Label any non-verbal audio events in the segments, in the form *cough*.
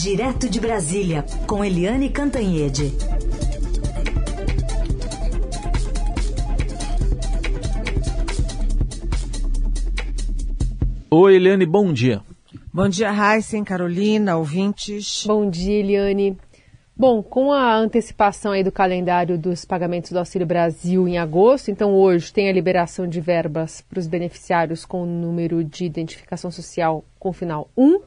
Direto de Brasília, com Eliane Cantanhede. Oi, Eliane, bom dia. Bom dia, Heisen, Carolina, ouvintes. Bom dia, Eliane. Bom, com a antecipação aí do calendário dos pagamentos do Auxílio Brasil em agosto, então hoje tem a liberação de verbas para os beneficiários com o número de identificação social com final 1.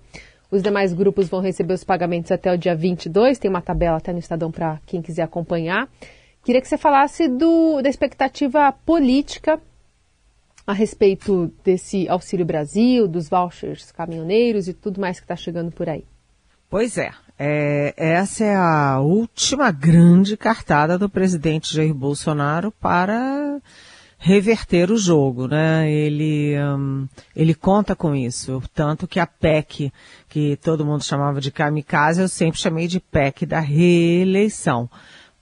Os demais grupos vão receber os pagamentos até o dia 22, tem uma tabela até no Estadão para quem quiser acompanhar. Queria que você falasse do, da expectativa política a respeito desse Auxílio Brasil, dos vouchers caminhoneiros e tudo mais que está chegando por aí. Pois é, é, essa é a última grande cartada do presidente Jair Bolsonaro para reverter o jogo, né? Ele, um, ele conta com isso, tanto que a PEC, que todo mundo chamava de kamikaze, eu sempre chamei de PEC da reeleição,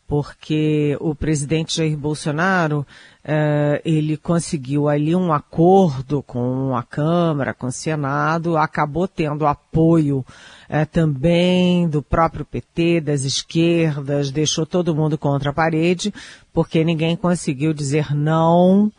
porque o presidente Jair Bolsonaro Uh, ele conseguiu ali um acordo com a Câmara, com o Senado, acabou tendo apoio uh, também do próprio PT, das esquerdas, deixou todo mundo contra a parede, porque ninguém conseguiu dizer não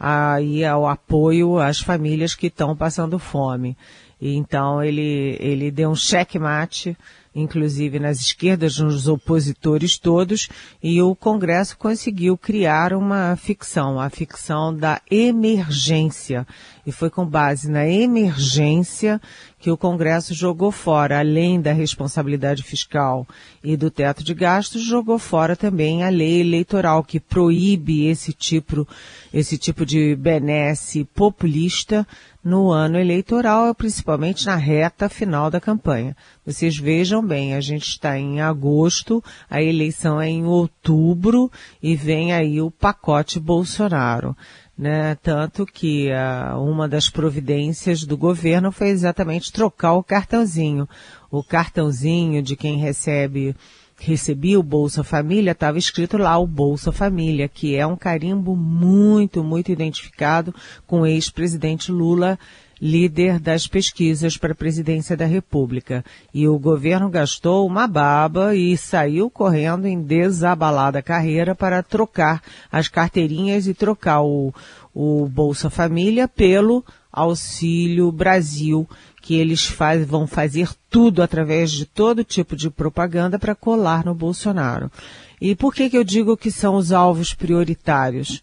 aí ao apoio às famílias que estão passando fome. E então ele, ele deu um checkmate inclusive nas esquerdas, nos opositores todos, e o Congresso conseguiu criar uma ficção, a ficção da emergência. E foi com base na emergência que o Congresso jogou fora, além da responsabilidade fiscal e do teto de gastos, jogou fora também a lei eleitoral que proíbe esse tipo, esse tipo de benesse populista no ano eleitoral, principalmente na reta final da campanha. Vocês vejam bem, a gente está em agosto, a eleição é em outubro e vem aí o pacote Bolsonaro. Né? Tanto que uh, uma das providências do governo foi exatamente trocar o cartãozinho. O cartãozinho de quem recebe recebia o Bolsa Família, estava escrito lá o Bolsa Família, que é um carimbo muito, muito identificado com o ex-presidente Lula, líder das pesquisas para a presidência da República. E o governo gastou uma baba e saiu correndo em desabalada carreira para trocar as carteirinhas e trocar o, o Bolsa Família pelo Auxílio Brasil, que eles faz, vão fazer tudo através de todo tipo de propaganda para colar no Bolsonaro. E por que, que eu digo que são os alvos prioritários?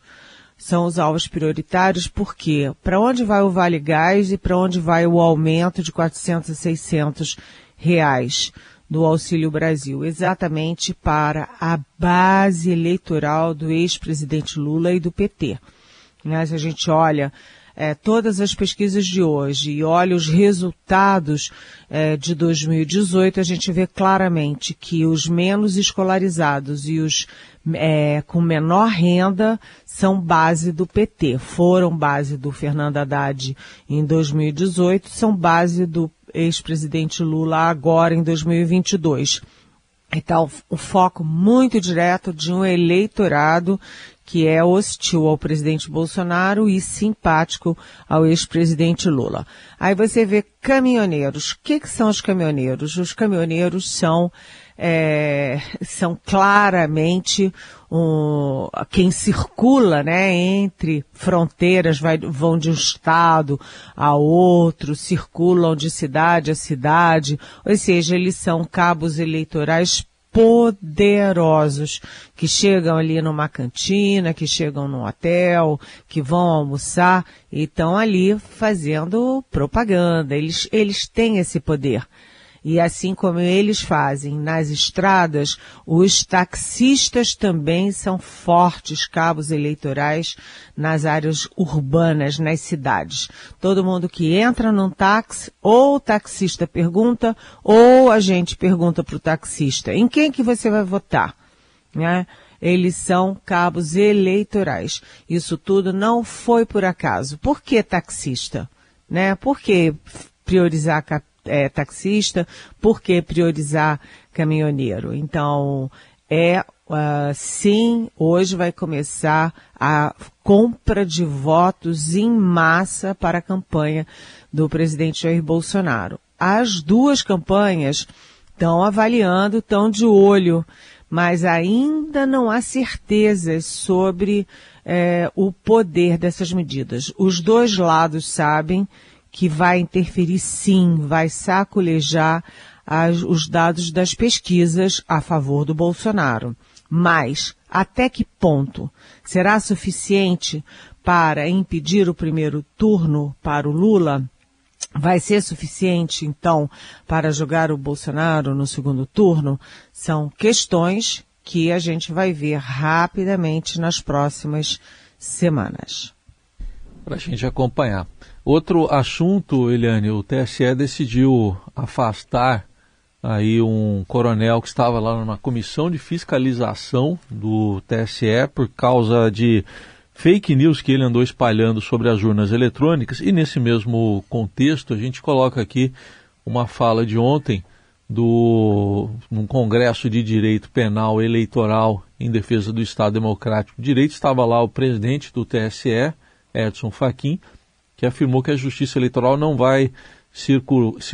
São os alvos prioritários porque para onde vai o Vale Gás e para onde vai o aumento de 400 a 600 reais do Auxílio Brasil? Exatamente para a base eleitoral do ex-presidente Lula e do PT. Né? Se a gente olha é, todas as pesquisas de hoje e olha os resultados é, de 2018, a gente vê claramente que os menos escolarizados e os é, com menor renda são base do PT. Foram base do Fernando Haddad em 2018, são base do ex-presidente Lula agora em 2022. Então, o foco muito direto de um eleitorado que é hostil ao presidente Bolsonaro e simpático ao ex-presidente Lula. Aí você vê caminhoneiros. O que, que são os caminhoneiros? Os caminhoneiros são é, são claramente um, quem circula, né, entre fronteiras, vai, vão de um estado a outro, circulam de cidade a cidade, ou seja, eles são cabos eleitorais poderosos que chegam ali numa cantina, que chegam num hotel, que vão almoçar e estão ali fazendo propaganda. Eles, eles têm esse poder. E assim como eles fazem nas estradas, os taxistas também são fortes cabos eleitorais nas áreas urbanas, nas cidades. Todo mundo que entra num táxi, ou o taxista pergunta, ou a gente pergunta para o taxista, em quem que você vai votar? Né? Eles são cabos eleitorais. Isso tudo não foi por acaso. Por que taxista? Né? Por que priorizar é, taxista, por que priorizar caminhoneiro? Então, é uh, sim, hoje vai começar a compra de votos em massa para a campanha do presidente Jair Bolsonaro. As duas campanhas estão avaliando, estão de olho, mas ainda não há certezas sobre é, o poder dessas medidas. Os dois lados sabem que vai interferir sim, vai sacolejar as, os dados das pesquisas a favor do Bolsonaro. Mas, até que ponto será suficiente para impedir o primeiro turno para o Lula? Vai ser suficiente, então, para jogar o Bolsonaro no segundo turno? São questões que a gente vai ver rapidamente nas próximas semanas. Para a gente acompanhar. Outro assunto, Eliane, o TSE decidiu afastar aí um coronel que estava lá numa comissão de fiscalização do TSE por causa de fake news que ele andou espalhando sobre as urnas eletrônicas. E nesse mesmo contexto, a gente coloca aqui uma fala de ontem do num Congresso de Direito Penal Eleitoral em defesa do Estado Democrático de Direito estava lá o presidente do TSE, Edson Fachin, que afirmou que a Justiça Eleitoral não vai se,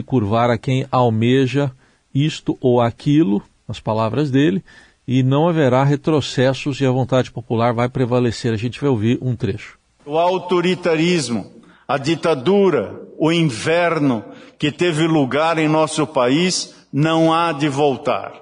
curvar a quem almeja isto ou aquilo, as palavras dele, e não haverá retrocessos e a vontade popular vai prevalecer. A gente vai ouvir um trecho. O autoritarismo, a ditadura, o inverno que teve lugar em nosso país não há de voltar.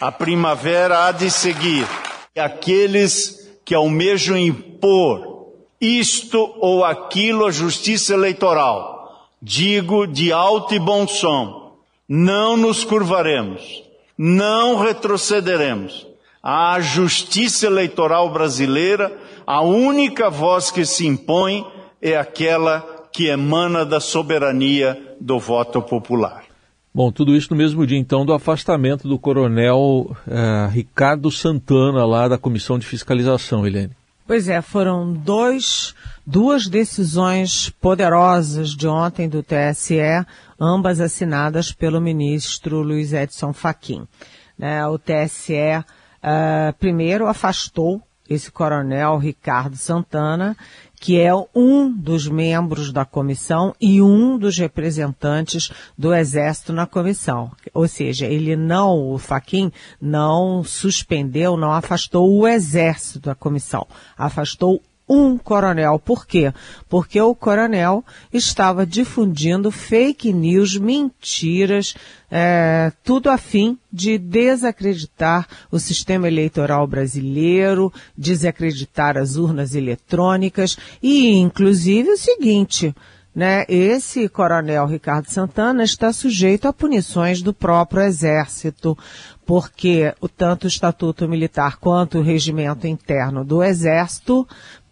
A primavera há de seguir. E aqueles que almejam impor isto ou aquilo à justiça eleitoral, digo de alto e bom som, não nos curvaremos, não retrocederemos. A justiça eleitoral brasileira, a única voz que se impõe é aquela que emana da soberania do voto popular. Bom, tudo isso no mesmo dia, então, do afastamento do coronel eh, Ricardo Santana, lá da Comissão de Fiscalização, Helene. Pois é, foram dois, duas decisões poderosas de ontem do TSE, ambas assinadas pelo ministro Luiz Edson Fachin. Né, o TSE uh, primeiro afastou esse coronel Ricardo Santana, que é um dos membros da comissão e um dos representantes do Exército na comissão. Ou seja, ele não, o Faquin, não suspendeu, não afastou o Exército da comissão, afastou um coronel. Por quê? Porque o coronel estava difundindo fake news, mentiras, é, tudo a fim de desacreditar o sistema eleitoral brasileiro, desacreditar as urnas eletrônicas e, inclusive, o seguinte, né, esse coronel Ricardo Santana está sujeito a punições do próprio Exército, porque tanto o Estatuto Militar quanto o regimento interno do Exército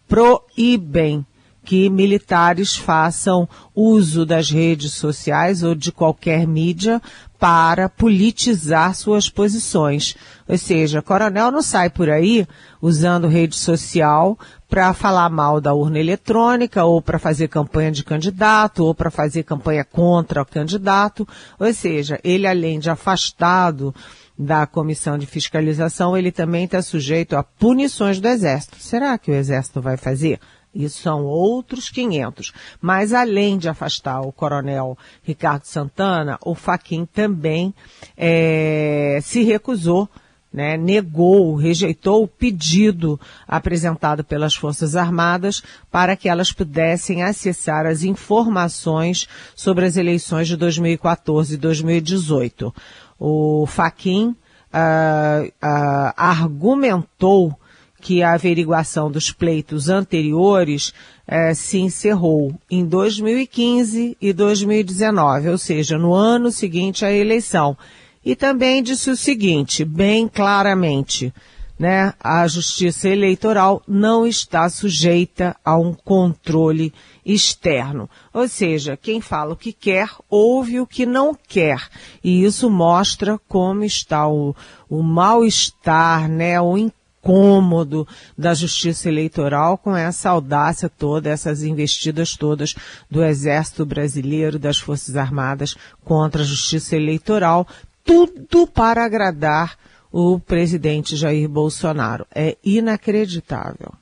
proíbem que militares façam uso das redes sociais ou de qualquer mídia para politizar suas posições. Ou seja, coronel não sai por aí usando rede social para falar mal da urna eletrônica ou para fazer campanha de candidato ou para fazer campanha contra o candidato. Ou seja, ele além de afastado da comissão de fiscalização, ele também está sujeito a punições do Exército. Será que o Exército vai fazer? Isso são outros 500. Mas além de afastar o coronel Ricardo Santana, o Faquin também é, se recusou, né, negou, rejeitou o pedido apresentado pelas Forças Armadas para que elas pudessem acessar as informações sobre as eleições de 2014 e 2018 o Faquin uh, uh, argumentou que a averiguação dos pleitos anteriores uh, se encerrou em 2015 e 2019, ou seja, no ano seguinte à eleição. E também disse o seguinte, bem claramente, né, a justiça eleitoral não está sujeita a um controle externo. Ou seja, quem fala o que quer, ouve o que não quer. E isso mostra como está o, o mal-estar, né, o incômodo da justiça eleitoral com essa audácia toda, essas investidas todas do Exército Brasileiro, das Forças Armadas contra a justiça eleitoral, tudo para agradar o presidente Jair Bolsonaro. É inacreditável.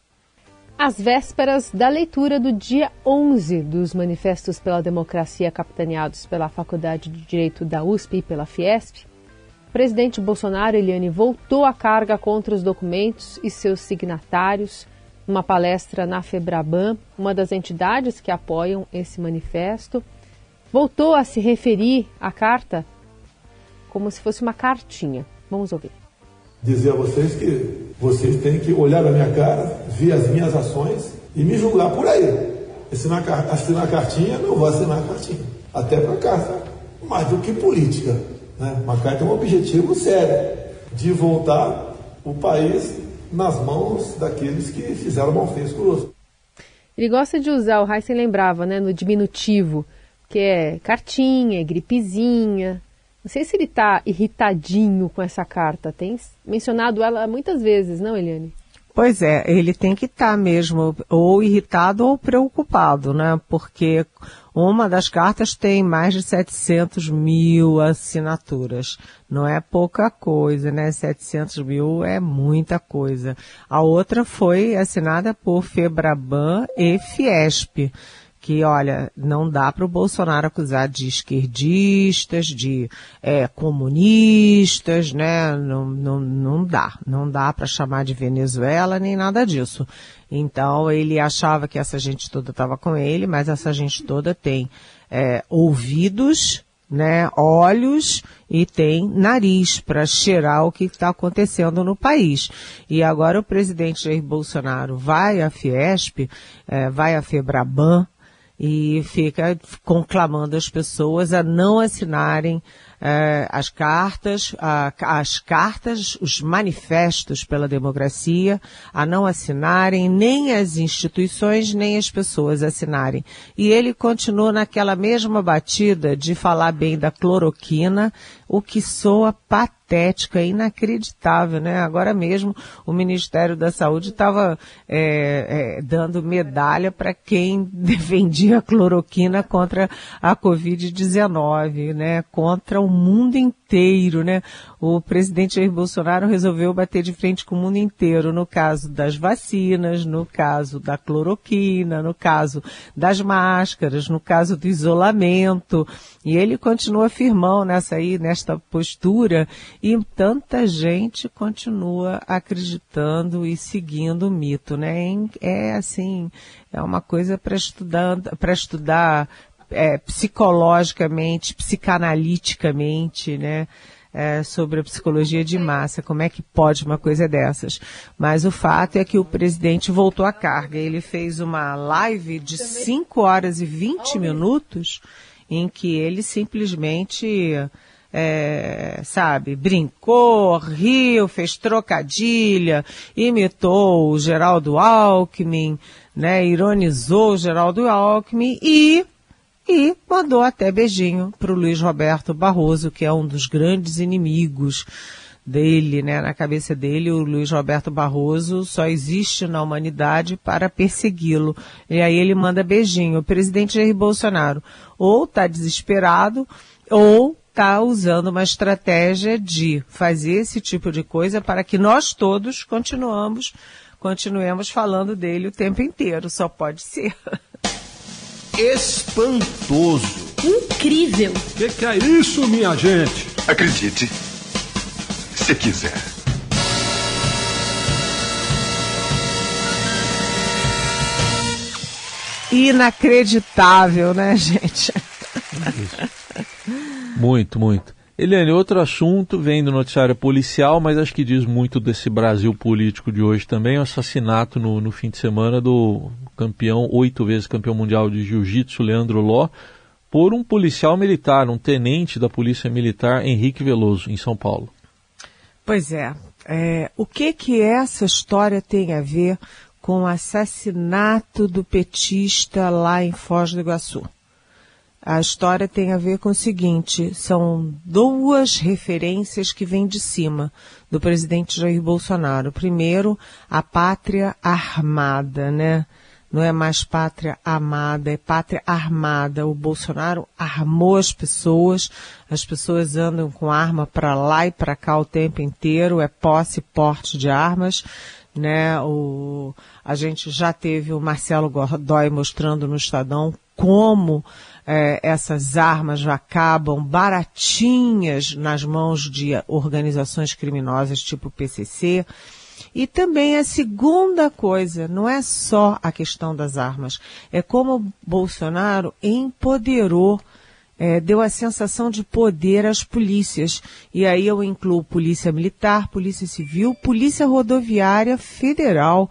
Às vésperas da leitura do dia 11 dos Manifestos pela Democracia capitaneados pela Faculdade de Direito da USP e pela Fiesp, presidente Bolsonaro, Eliane, voltou a carga contra os documentos e seus signatários. Uma palestra na Febraban, uma das entidades que apoiam esse manifesto, voltou a se referir à carta como se fosse uma cartinha. Vamos ouvir. Dizer a vocês que vocês têm que olhar na minha cara, ver as minhas ações e me julgar por aí. Assinar, assinar a cartinha, não vou assinar a cartinha. Até para carta, mais do que política. Né? Uma carta é um objetivo sério de voltar o país nas mãos daqueles que fizeram mal feito conosco. Ele gosta de usar, o Heisen lembrava, né, no diminutivo, que é cartinha, gripezinha. Não sei se ele está irritadinho com essa carta. Tem mencionado ela muitas vezes, não, Eliane? Pois é, ele tem que estar tá mesmo ou irritado ou preocupado, né? Porque uma das cartas tem mais de 700 mil assinaturas. Não é pouca coisa, né? 700 mil é muita coisa. A outra foi assinada por Febraban e Fiesp que, olha, não dá para o Bolsonaro acusar de esquerdistas, de é, comunistas, né? Não, não, não dá. Não dá para chamar de Venezuela nem nada disso. Então ele achava que essa gente toda estava com ele, mas essa gente toda tem é, ouvidos, né, olhos e tem nariz para cheirar o que está acontecendo no país. E agora o presidente Jair Bolsonaro vai à Fiesp, é, vai à Febraban, e fica conclamando as pessoas a não assinarem eh, as cartas, as cartas, os manifestos pela democracia, a não assinarem nem as instituições nem as pessoas assinarem. E ele continua naquela mesma batida de falar bem da cloroquina, o que soa patético patética, inacreditável, né? Agora mesmo o Ministério da Saúde estava é, é, dando medalha para quem *laughs* defendia a cloroquina contra a Covid-19, né? Contra o mundo inteiro, né? O presidente Jair Bolsonaro resolveu bater de frente com o mundo inteiro, no caso das vacinas, no caso da cloroquina, no caso das máscaras, no caso do isolamento, e ele continua firmão nessa aí, nesta postura, e tanta gente continua acreditando e seguindo o mito, né? É assim, é uma coisa para estudar, para estudar é, psicologicamente, psicanaliticamente, né? É, sobre a psicologia de massa, como é que pode uma coisa dessas. Mas o fato é que o presidente voltou à carga. Ele fez uma live de 5 horas e 20 minutos em que ele simplesmente é, sabe, brincou, riu, fez trocadilha, imitou o Geraldo Alckmin, né, ironizou o Geraldo Alckmin e e mandou até beijinho para o Luiz Roberto Barroso, que é um dos grandes inimigos dele, né, na cabeça dele, o Luiz Roberto Barroso só existe na humanidade para persegui-lo. E aí ele manda beijinho. O presidente Jair Bolsonaro ou está desesperado ou está usando uma estratégia de fazer esse tipo de coisa para que nós todos continuamos, continuemos falando dele o tempo inteiro. Só pode ser. *laughs* Espantoso. Incrível. O que, que é isso, minha gente? Acredite, se quiser. Inacreditável, né, gente? Muito, muito. Eliane, outro assunto vem do noticiário policial, mas acho que diz muito desse Brasil político de hoje também, o assassinato no, no fim de semana do campeão, oito vezes campeão mundial de jiu-jitsu, Leandro Ló, por um policial militar, um tenente da Polícia Militar, Henrique Veloso, em São Paulo. Pois é. é o que que essa história tem a ver com o assassinato do petista lá em Foz do Iguaçu? A história tem a ver com o seguinte: são duas referências que vêm de cima do presidente Jair Bolsonaro. Primeiro, a pátria armada, né? Não é mais pátria amada, é pátria armada. O Bolsonaro armou as pessoas, as pessoas andam com arma para lá e para cá o tempo inteiro, é posse e porte de armas né? O, a gente já teve o Marcelo Godoy mostrando no Estadão como é, essas armas acabam baratinhas nas mãos de organizações criminosas tipo PCC. E também a segunda coisa, não é só a questão das armas, é como Bolsonaro empoderou, é, deu a sensação de poder às polícias. E aí eu incluo polícia militar, polícia civil, polícia rodoviária federal,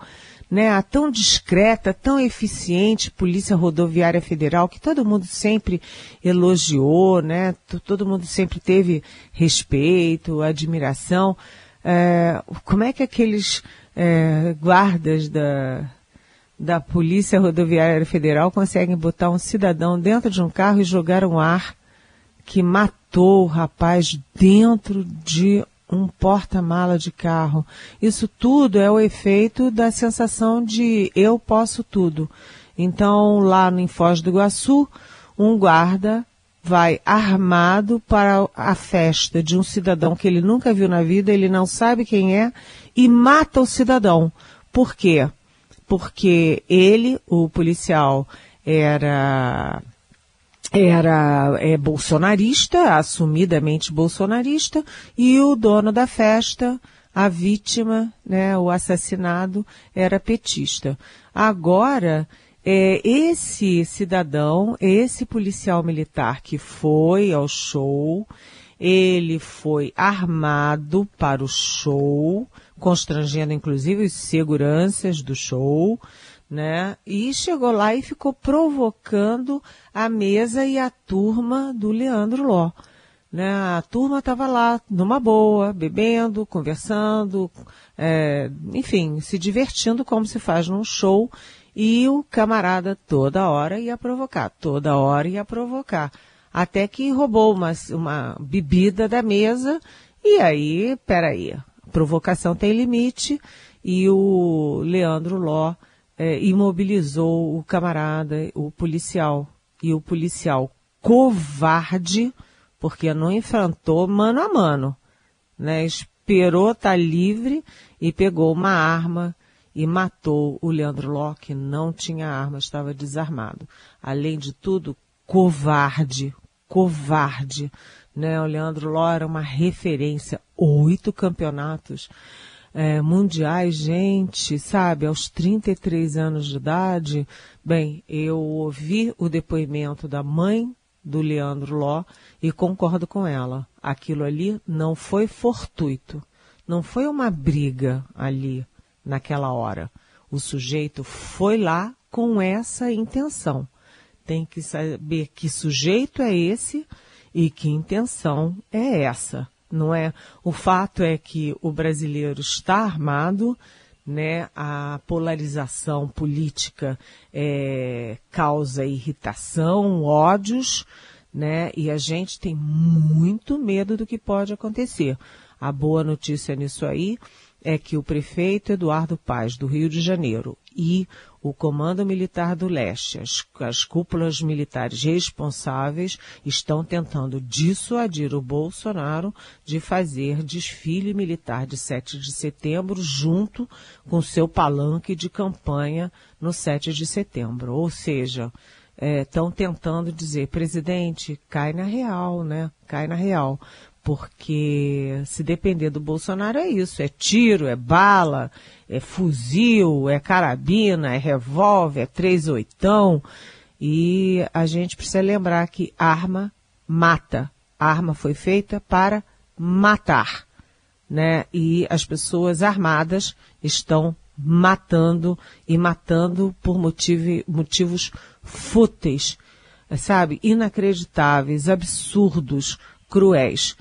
né, a tão discreta, tão eficiente Polícia Rodoviária Federal, que todo mundo sempre elogiou, né, todo mundo sempre teve respeito, admiração. É, como é que aqueles é, guardas da, da Polícia Rodoviária Federal conseguem botar um cidadão dentro de um carro e jogar um ar que matou o rapaz dentro de um porta-mala de carro. Isso tudo é o efeito da sensação de eu posso tudo. Então, lá no Foz do Iguaçu, um guarda vai armado para a festa de um cidadão que ele nunca viu na vida, ele não sabe quem é, e mata o cidadão. Por quê? Porque ele, o policial, era era é, bolsonarista, assumidamente bolsonarista, e o dono da festa, a vítima, né, o assassinado, era petista. Agora, é, esse cidadão, esse policial militar que foi ao show, ele foi armado para o show, constrangendo inclusive os seguranças do show, né? E chegou lá e ficou provocando a mesa e a turma do Leandro Ló. Né? A turma estava lá numa boa, bebendo, conversando, é, enfim, se divertindo como se faz num show e o camarada toda hora ia provocar, toda hora ia provocar. Até que roubou uma, uma bebida da mesa e aí, peraí, provocação tem limite e o Leandro Ló é, imobilizou o camarada, o policial. E o policial covarde, porque não enfrentou mano a mano, né? Esperou estar tá livre e pegou uma arma e matou o Leandro que não tinha arma, estava desarmado. Além de tudo, covarde, covarde. Né? O Leandro Ló era uma referência. Oito campeonatos é, mundiais, gente, sabe, aos 33 anos de idade. Bem, eu ouvi o depoimento da mãe do Leandro Ló e concordo com ela. Aquilo ali não foi fortuito. Não foi uma briga ali naquela hora. O sujeito foi lá com essa intenção. Tem que saber que sujeito é esse e que intenção é essa, não é? O fato é que o brasileiro está armado, né? A polarização política é, causa irritação, ódios, né? E a gente tem muito medo do que pode acontecer. A boa notícia nisso aí é que o prefeito Eduardo Paz, do Rio de Janeiro, e o Comando Militar do Leste, as, as, cúpulas militares responsáveis, estão tentando dissuadir o Bolsonaro de fazer desfile militar de 7 de setembro junto com seu palanque de campanha no 7 de setembro. Ou seja, estão é, tentando dizer, presidente, cai na real, né? Cai na real porque se depender do Bolsonaro é isso, é tiro, é bala, é fuzil, é carabina, é revólver, é três oitão, e a gente precisa lembrar que arma mata. A arma foi feita para matar, né? E as pessoas armadas estão matando e matando por motivo, motivos fúteis, sabe? Inacreditáveis, absurdos, cruéis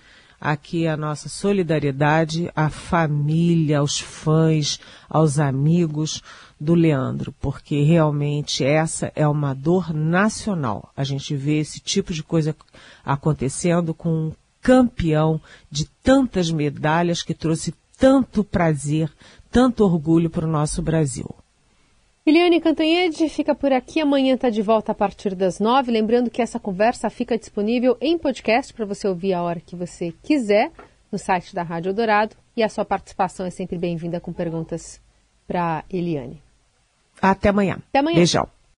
aqui a nossa solidariedade à família, aos fãs, aos amigos do Leandro, porque realmente essa é uma dor nacional. A gente vê esse tipo de coisa acontecendo com um campeão de tantas medalhas que trouxe tanto prazer, tanto orgulho para o nosso Brasil. Eliane Cantanhede fica por aqui. Amanhã está de volta a partir das nove. Lembrando que essa conversa fica disponível em podcast para você ouvir a hora que você quiser no site da Rádio Dourado. E a sua participação é sempre bem-vinda com perguntas para Eliane. Até amanhã. Até amanhã. Beijão.